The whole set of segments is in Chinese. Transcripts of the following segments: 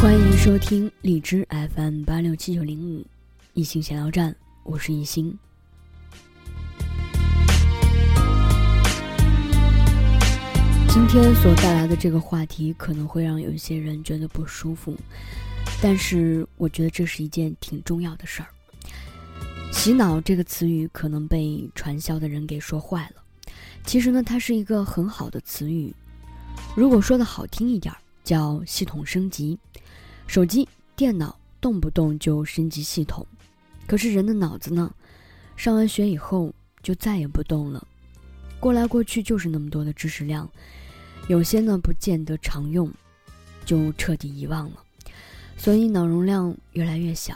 欢迎收听荔枝 FM 八六七九零五一心闲聊站，我是一心。今天所带来的这个话题可能会让有一些人觉得不舒服，但是我觉得这是一件挺重要的事儿。洗脑这个词语可能被传销的人给说坏了，其实呢，它是一个很好的词语。如果说的好听一点儿，叫系统升级。手机、电脑动不动就升级系统，可是人的脑子呢？上完学以后就再也不动了，过来过去就是那么多的知识量。有些呢不见得常用，就彻底遗忘了，所以脑容量越来越小。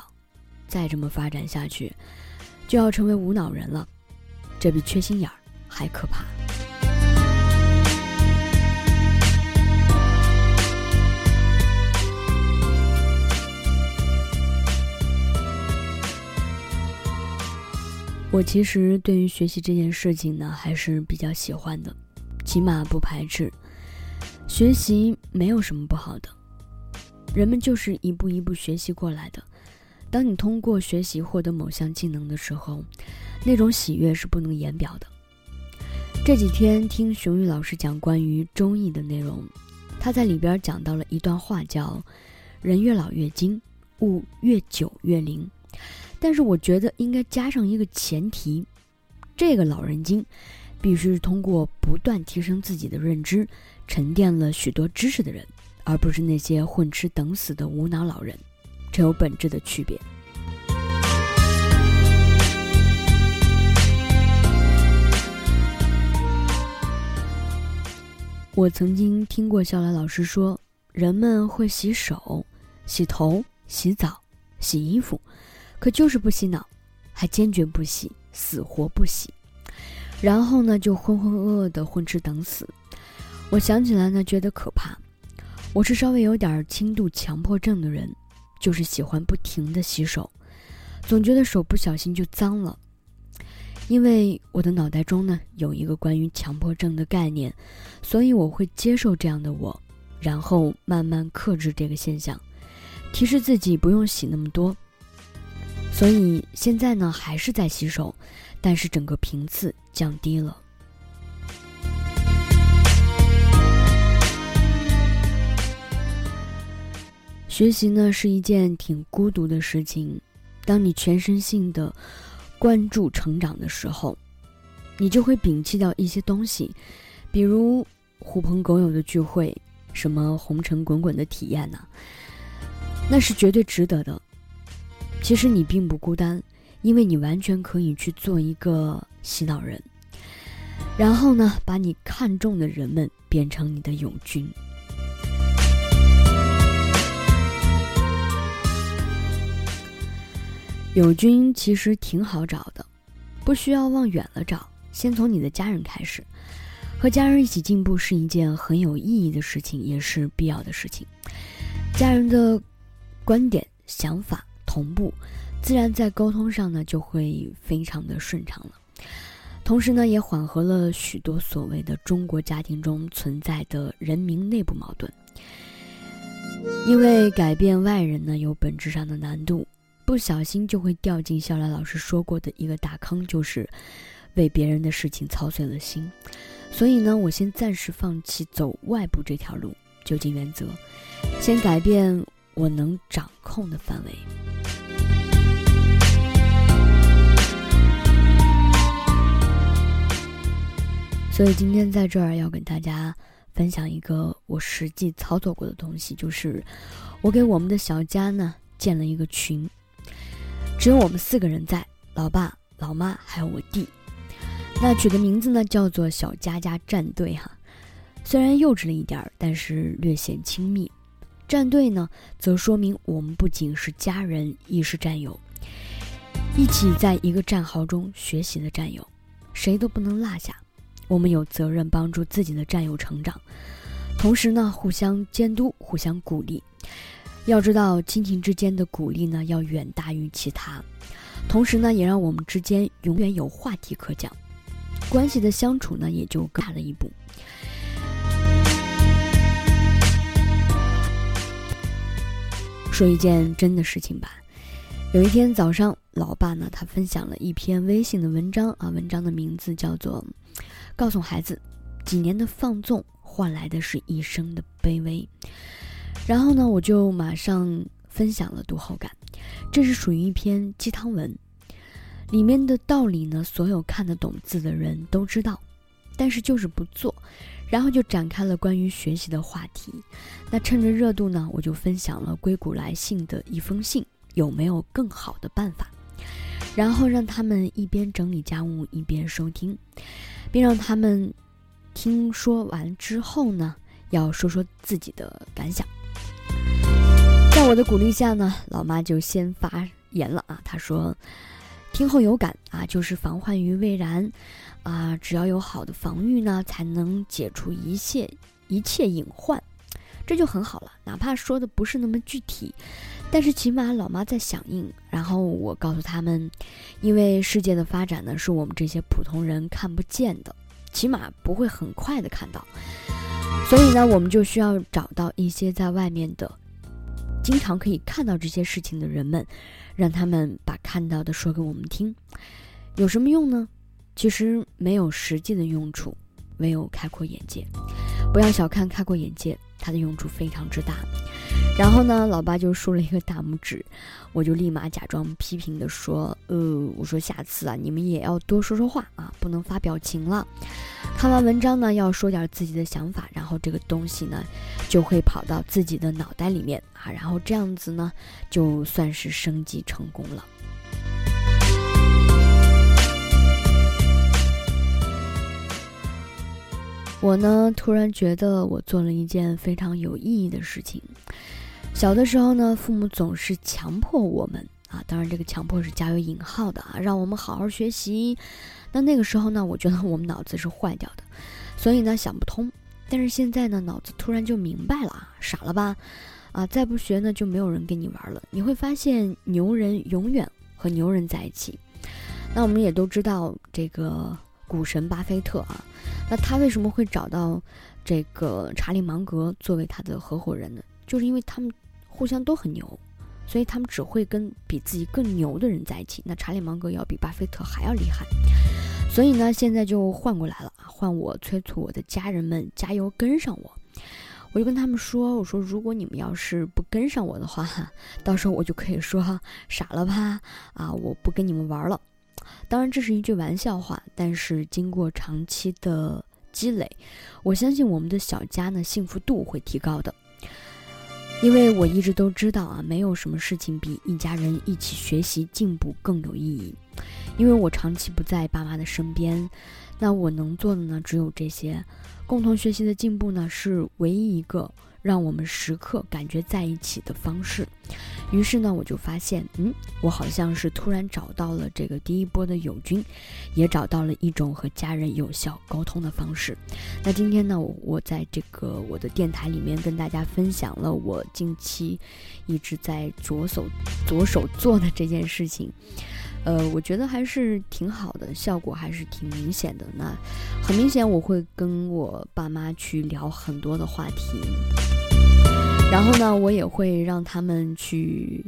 再这么发展下去，就要成为无脑人了，这比缺心眼儿还可怕。我其实对于学习这件事情呢，还是比较喜欢的，起码不排斥。学习没有什么不好的，人们就是一步一步学习过来的。当你通过学习获得某项技能的时候，那种喜悦是不能言表的。这几天听熊宇老师讲关于中医的内容，他在里边讲到了一段话，叫“人越老越精，物越久越灵”。但是我觉得应该加上一个前提，这个老人精。必须是通过不断提升自己的认知，沉淀了许多知识的人，而不是那些混吃等死的无脑老人，这有本质的区别。我曾经听过肖来老师说，人们会洗手、洗头、洗澡、洗衣服，可就是不洗脑，还坚决不洗，死活不洗。然后呢，就浑浑噩噩的混吃等死。我想起来呢，觉得可怕。我是稍微有点轻度强迫症的人，就是喜欢不停的洗手，总觉得手不小心就脏了。因为我的脑袋中呢有一个关于强迫症的概念，所以我会接受这样的我，然后慢慢克制这个现象，提示自己不用洗那么多。所以现在呢，还是在洗手。但是整个频次降低了。学习呢是一件挺孤独的事情，当你全身性的关注成长的时候，你就会摒弃掉一些东西，比如狐朋狗友的聚会，什么红尘滚滚的体验呢？那是绝对值得的。其实你并不孤单。因为你完全可以去做一个洗脑人，然后呢，把你看中的人们变成你的友军。友军其实挺好找的，不需要往远了找，先从你的家人开始，和家人一起进步是一件很有意义的事情，也是必要的事情。家人的观点、想法同步。自然在沟通上呢就会非常的顺畅了，同时呢也缓和了许多所谓的中国家庭中存在的人民内部矛盾。因为改变外人呢有本质上的难度，不小心就会掉进肖来老师说过的一个大坑，就是为别人的事情操碎了心。所以呢，我先暂时放弃走外部这条路，就近原则，先改变我能掌控的范围。所以今天在这儿要跟大家分享一个我实际操作过的东西，就是我给我们的小家呢建了一个群，只有我们四个人在，老爸、老妈还有我弟。那取的名字呢叫做“小家家战队”哈，虽然幼稚了一点儿，但是略显亲密。战队呢，则说明我们不仅是家人，亦是战友，一起在一个战壕中学习的战友，谁都不能落下。我们有责任帮助自己的战友成长，同时呢，互相监督，互相鼓励。要知道，亲情之间的鼓励呢，要远大于其他。同时呢，也让我们之间永远有话题可讲，关系的相处呢，也就更大了一步。说一件真的事情吧。有一天早上，老爸呢，他分享了一篇微信的文章啊，文章的名字叫做《告诉孩子，几年的放纵换来的是一生的卑微》。然后呢，我就马上分享了读后感。这是属于一篇鸡汤文，里面的道理呢，所有看得懂字的人都知道，但是就是不做。然后就展开了关于学习的话题。那趁着热度呢，我就分享了硅谷来信的一封信，有没有更好的办法？然后让他们一边整理家务一边收听，并让他们听说完之后呢，要说说自己的感想。在我的鼓励下呢，老妈就先发言了啊，她说：“听后有感啊，就是防患于未然。”啊，只要有好的防御呢，才能解除一切一切隐患，这就很好了。哪怕说的不是那么具体，但是起码老妈在响应。然后我告诉他们，因为世界的发展呢，是我们这些普通人看不见的，起码不会很快的看到。所以呢，我们就需要找到一些在外面的，经常可以看到这些事情的人们，让他们把看到的说给我们听。有什么用呢？其实没有实际的用处，唯有开阔眼界。不要小看开阔眼界，它的用处非常之大。然后呢，老爸就竖了一个大拇指，我就立马假装批评的说：“呃，我说下次啊，你们也要多说说话啊，不能发表情了。看完文章呢，要说点自己的想法，然后这个东西呢，就会跑到自己的脑袋里面啊，然后这样子呢，就算是升级成功了。”我呢，突然觉得我做了一件非常有意义的事情。小的时候呢，父母总是强迫我们啊，当然这个强迫是加有引号的啊，让我们好好学习。那那个时候呢，我觉得我们脑子是坏掉的，所以呢想不通。但是现在呢，脑子突然就明白了啊，傻了吧？啊，再不学呢，就没有人跟你玩了。你会发现，牛人永远和牛人在一起。那我们也都知道这个。股神巴菲特啊，那他为什么会找到这个查理芒格作为他的合伙人呢？就是因为他们互相都很牛，所以他们只会跟比自己更牛的人在一起。那查理芒格要比巴菲特还要厉害，所以呢，现在就换过来了，换我催促我的家人们加油跟上我。我就跟他们说：“我说如果你们要是不跟上我的话，到时候我就可以说傻了吧啊，我不跟你们玩了。”当然，这是一句玩笑话，但是经过长期的积累，我相信我们的小家呢幸福度会提高的。因为我一直都知道啊，没有什么事情比一家人一起学习进步更有意义。因为我长期不在爸妈的身边，那我能做的呢只有这些，共同学习的进步呢是唯一一个。让我们时刻感觉在一起的方式。于是呢，我就发现，嗯，我好像是突然找到了这个第一波的友军，也找到了一种和家人有效沟通的方式。那今天呢，我我在这个我的电台里面跟大家分享了我近期一直在着手着手做的这件事情。呃，我觉得还是挺好的，效果还是挺明显的。那很明显，我会跟我爸妈去聊很多的话题，然后呢，我也会让他们去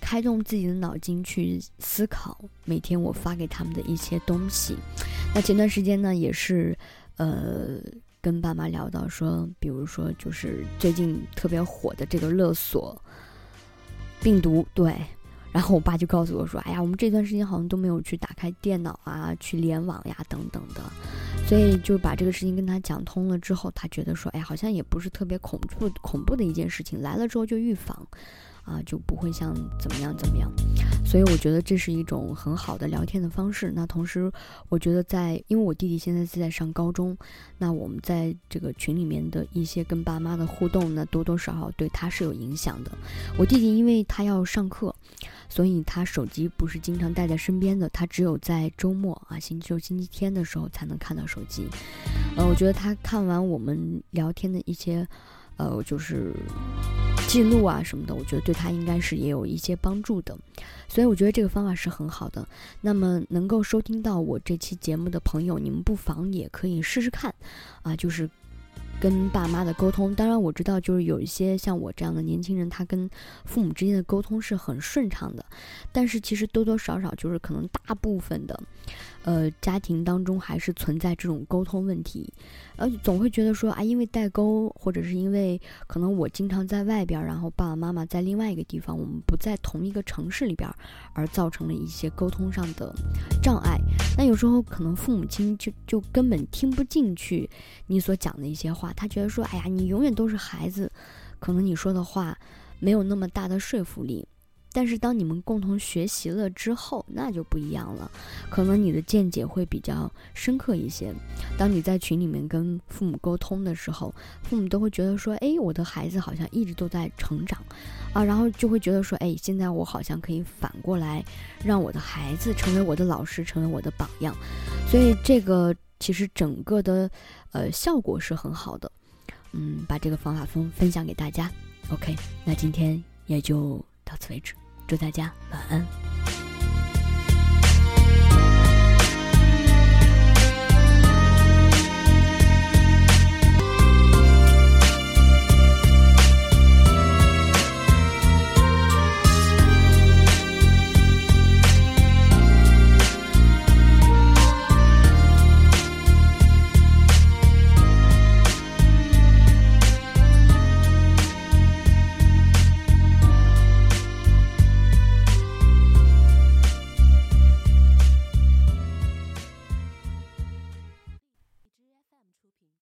开动自己的脑筋去思考每天我发给他们的一些东西。那前段时间呢，也是呃跟爸妈聊到说，比如说就是最近特别火的这个勒索病毒，对。然后我爸就告诉我说：“哎呀，我们这段时间好像都没有去打开电脑啊，去联网呀，等等的。”所以就把这个事情跟他讲通了之后，他觉得说：“哎，好像也不是特别恐怖恐怖的一件事情，来了之后就预防。”啊，就不会像怎么样怎么样，所以我觉得这是一种很好的聊天的方式。那同时，我觉得在因为我弟弟现在是在上高中，那我们在这个群里面的一些跟爸妈的互动呢，多多少少对他是有影响的。我弟弟因为他要上课，所以他手机不是经常带在身边的，他只有在周末啊，星期六、星期天的时候才能看到手机。呃，我觉得他看完我们聊天的一些。呃，就是记录啊什么的，我觉得对他应该是也有一些帮助的，所以我觉得这个方法是很好的。那么能够收听到我这期节目的朋友，你们不妨也可以试试看，啊，就是跟爸妈的沟通，当然我知道，就是有一些像我这样的年轻人，他跟父母之间的沟通是很顺畅的，但是其实多多少少就是可能大部分的。呃，家庭当中还是存在这种沟通问题，呃，总会觉得说啊，因为代沟，或者是因为可能我经常在外边，然后爸爸妈妈在另外一个地方，我们不在同一个城市里边，而造成了一些沟通上的障碍。那有时候可能父母亲就就根本听不进去你所讲的一些话，他觉得说，哎呀，你永远都是孩子，可能你说的话没有那么大的说服力。但是当你们共同学习了之后，那就不一样了，可能你的见解会比较深刻一些。当你在群里面跟父母沟通的时候，父母都会觉得说：“哎，我的孩子好像一直都在成长，啊，然后就会觉得说：哎，现在我好像可以反过来，让我的孩子成为我的老师，成为我的榜样。所以这个其实整个的，呃，效果是很好的。嗯，把这个方法分分享给大家。OK，那今天也就到此为止。”祝大家晚安。